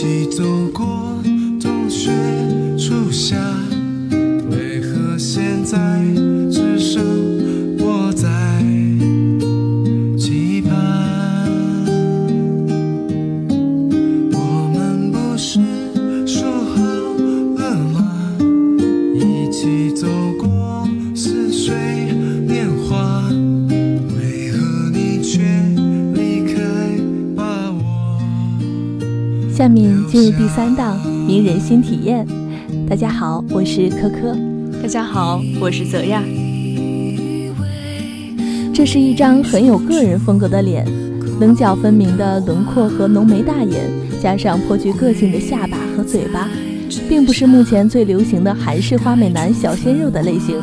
一起走过冬雪初夏。为何现在下面进入第三档名人新体验。大家好，我是珂珂。大家好，我是泽亚。这是一张很有个人风格的脸，棱角分明的轮廓和浓眉大眼，加上颇具个性的下巴和嘴巴，并不是目前最流行的韩式花美男小鲜肉的类型。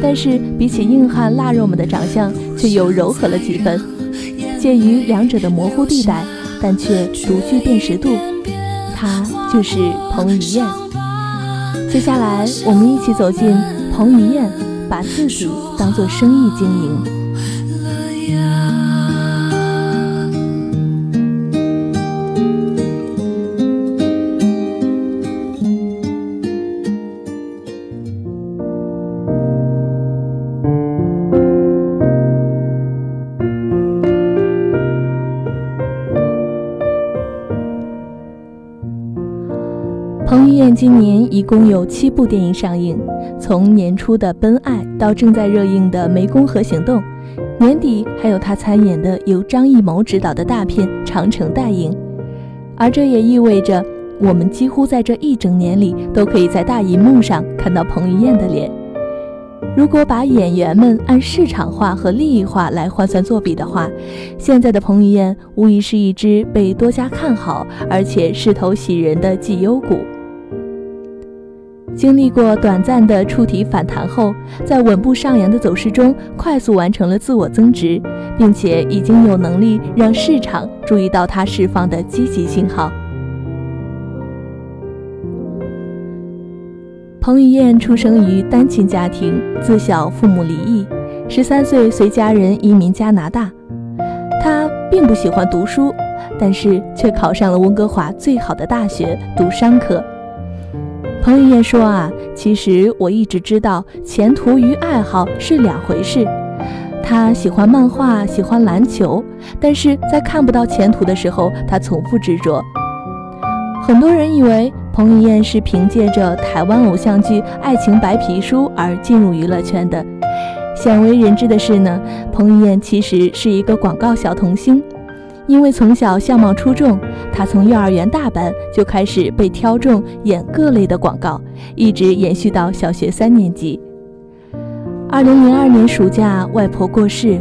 但是比起硬汉腊肉们的长相，却又柔和了几分，介于两者的模糊地带，但却独具辨识度。她就是彭于晏。接下来，我们一起走进彭于晏，把自己当做生意经营。彭于晏今年一共有七部电影上映，从年初的《奔爱》到正在热映的《湄公河行动》，年底还有他参演的由张艺谋执导的大片《长城》待映。而这也意味着，我们几乎在这一整年里都可以在大银幕上看到彭于晏的脸。如果把演员们按市场化和利益化来换算作比的话，现在的彭于晏无疑是一只被多家看好而且势头喜人的绩优股。经历过短暂的触底反弹后，在稳步上扬的走势中快速完成了自我增值，并且已经有能力让市场注意到它释放的积极信号。彭于晏出生于单亲家庭，自小父母离异，十三岁随家人移民加拿大。他并不喜欢读书，但是却考上了温哥华最好的大学，读商科。彭于晏说：“啊，其实我一直知道前途与爱好是两回事。他喜欢漫画，喜欢篮球，但是在看不到前途的时候，他从不执着。很多人以为彭于晏是凭借着台湾偶像剧《爱情白皮书》而进入娱乐圈的。鲜为人知的是呢，彭于晏其实是一个广告小童星。”因为从小相貌出众，他从幼儿园大班就开始被挑中演各类的广告，一直延续到小学三年级。二零零二年暑假，外婆过世，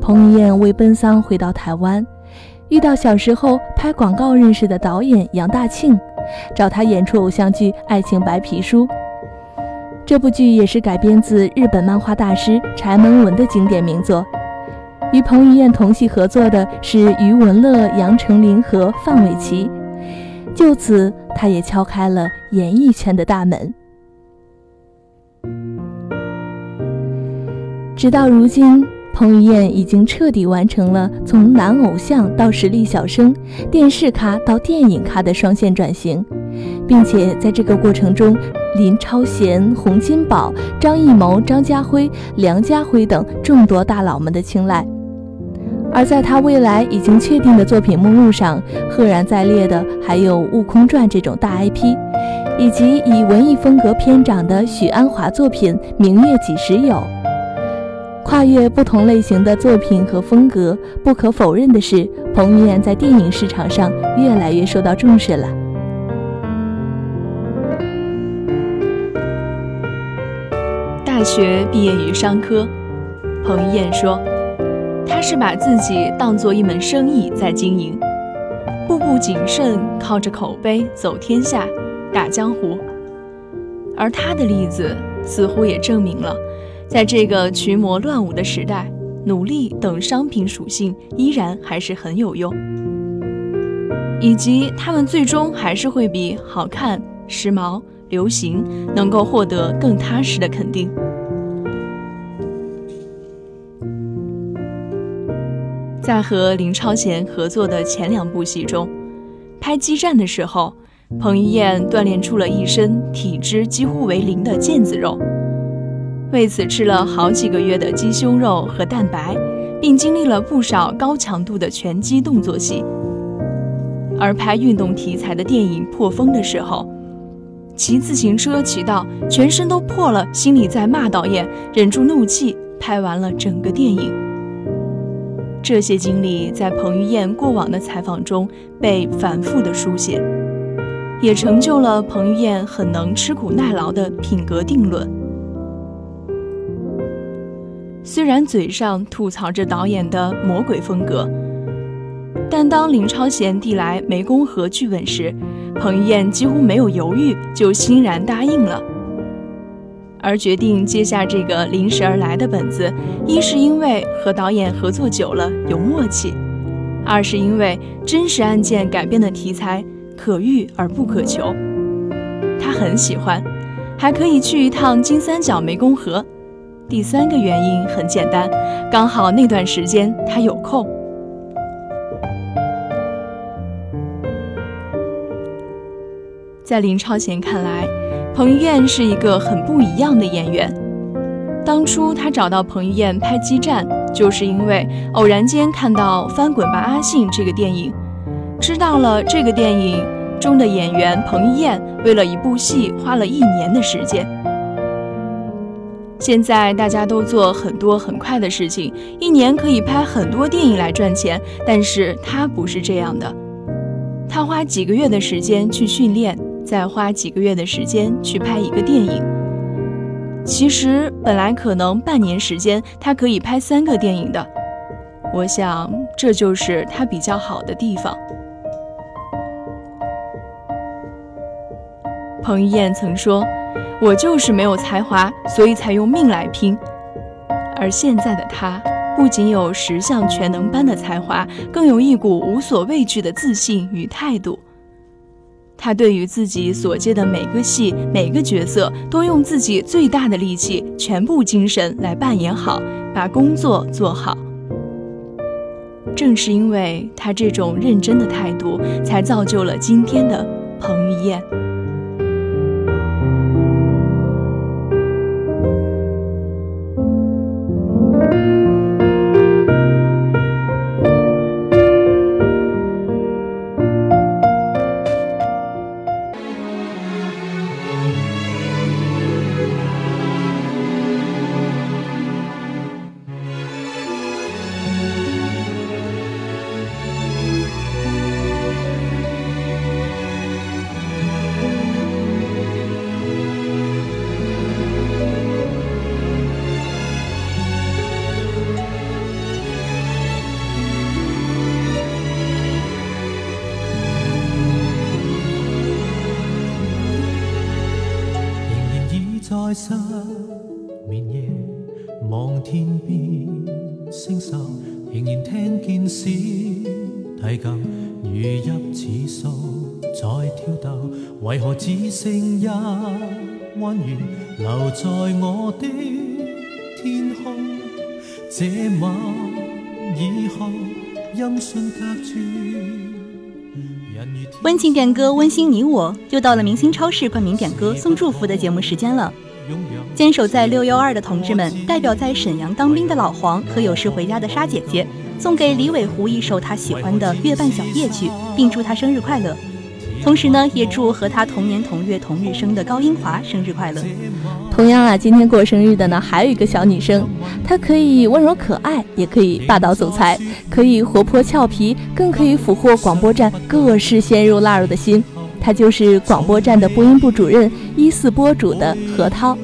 彭于晏为奔丧回到台湾，遇到小时候拍广告认识的导演杨大庆，找他演出偶像剧《爱情白皮书》。这部剧也是改编自日本漫画大师柴门文的经典名作。与彭于晏同戏合作的是余文乐、杨丞琳和范玮琪，就此他也敲开了演艺圈的大门。直到如今，彭于晏已经彻底完成了从男偶像到实力小生、电视咖到电影咖的双线转型，并且在这个过程中，林超贤、洪金宝、张艺谋、张家辉、梁家辉等众多大佬们的青睐。而在他未来已经确定的作品目录上，赫然在列的还有《悟空传》这种大 IP，以及以文艺风格偏长的许鞍华作品《明月几时有》。跨越不同类型的作品和风格，不可否认的是，彭于晏在电影市场上越来越受到重视了。大学毕业于商科，彭于晏说。他是把自己当做一门生意在经营，步步谨慎，靠着口碑走天下、打江湖。而他的例子似乎也证明了，在这个群魔乱舞的时代，努力等商品属性依然还是很有用，以及他们最终还是会比好看、时髦、流行能够获得更踏实的肯定。在和林超贤合作的前两部戏中，拍激战的时候，彭于晏锻炼出了一身体脂几乎为零的腱子肉，为此吃了好几个月的鸡胸肉和蛋白，并经历了不少高强度的拳击动作戏。而拍运动题材的电影《破风》的时候，骑自行车骑到全身都破了，心里在骂导演，忍住怒气拍完了整个电影。这些经历在彭于晏过往的采访中被反复的书写。也成就了彭于晏很能吃苦耐劳的品格定论。虽然嘴上吐槽着导演的魔鬼风格，但当林超贤递来湄公河剧本时，彭于晏几乎没有犹豫就欣然答应了。而决定接下这个临时而来的本子，一是因为和导演合作久了有默契，二是因为真实案件改编的题材可遇而不可求，他很喜欢，还可以去一趟金三角湄公河。第三个原因很简单，刚好那段时间他有空。在林超贤看来。彭于晏是一个很不一样的演员。当初他找到彭于晏拍《激战》，就是因为偶然间看到《翻滚吧，阿信》这个电影，知道了这个电影中的演员彭于晏为了一部戏花了一年的时间。现在大家都做很多很快的事情，一年可以拍很多电影来赚钱，但是他不是这样的，他花几个月的时间去训练。再花几个月的时间去拍一个电影，其实本来可能半年时间他可以拍三个电影的。我想这就是他比较好的地方。彭于晏曾说：“我就是没有才华，所以才用命来拼。”而现在的他，不仅有十项全能般的才华，更有一股无所畏惧的自信与态度。他对于自己所接的每个戏、每个角色，都用自己最大的力气、全部精神来扮演好，把工作做好。正是因为他这种认真的态度，才造就了今天的彭于晏。只剩一弯月留在我的天空。这晚以后，音讯隔绝。温情点歌，温馨你我，又到了明星超市冠名点歌送祝福的节目时间了。坚守在六幺二的同志们，代表在沈阳当兵的老黄和有事回家的沙姐姐，送给李伟湖一首他喜欢的《月半小夜曲》，并祝他生日快乐。同时呢，也祝和他同年同月同日生的高英华生日快乐。同样啊，今天过生日的呢，还有一个小女生，她可以温柔可爱，也可以霸道总裁，可以活泼俏皮，更可以俘获广播站各式鲜肉腊肉的心。他就是广播站的播音部主任一四播主的何涛。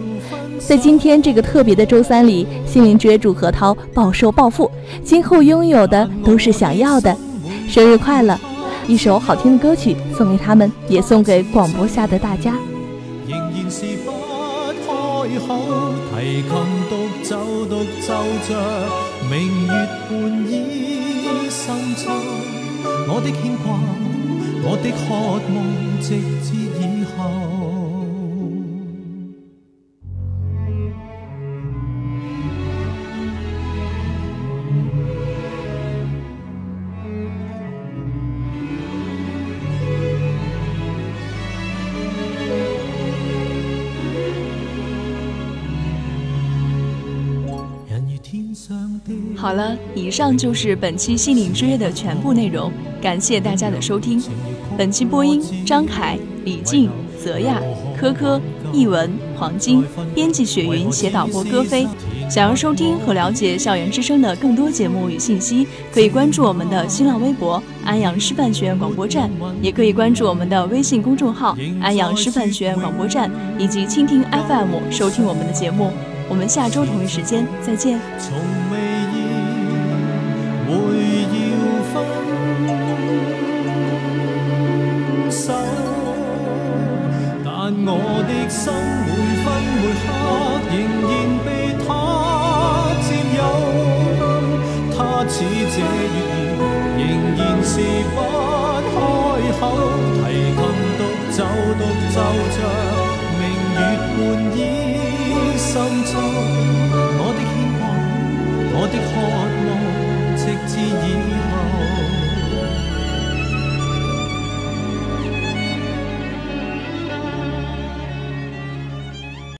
在今天这个特别的周三里，心灵之约祝何涛暴瘦暴富，今后拥有的都是想要的。生日快乐！一首好听的歌曲送给他们，也送给广播下的大家。仍然是不开口，提琴独奏独奏着，明月半倚深秋。我的牵挂，我的渴望，直至好了，以上就是本期《心灵之约》的全部内容，感谢大家的收听。本期播音：张凯、李静、泽亚、科科、译文、黄金，编辑：雪云，写导播：歌飞。想要收听和了解校园之声的更多节目与信息，可以关注我们的新浪微博“安阳师范学院广播站”，也可以关注我们的微信公众号“安阳师范学院广播站”以及蜻蜓 FM 收听我们的节目。我们下周同一时间再见。会要分手，但我的心每分每刻仍然被他占有。他似这月儿，仍然是不开口，提琴独奏独奏着明月半倚。深秋，我的牵挂，我的渴望。意。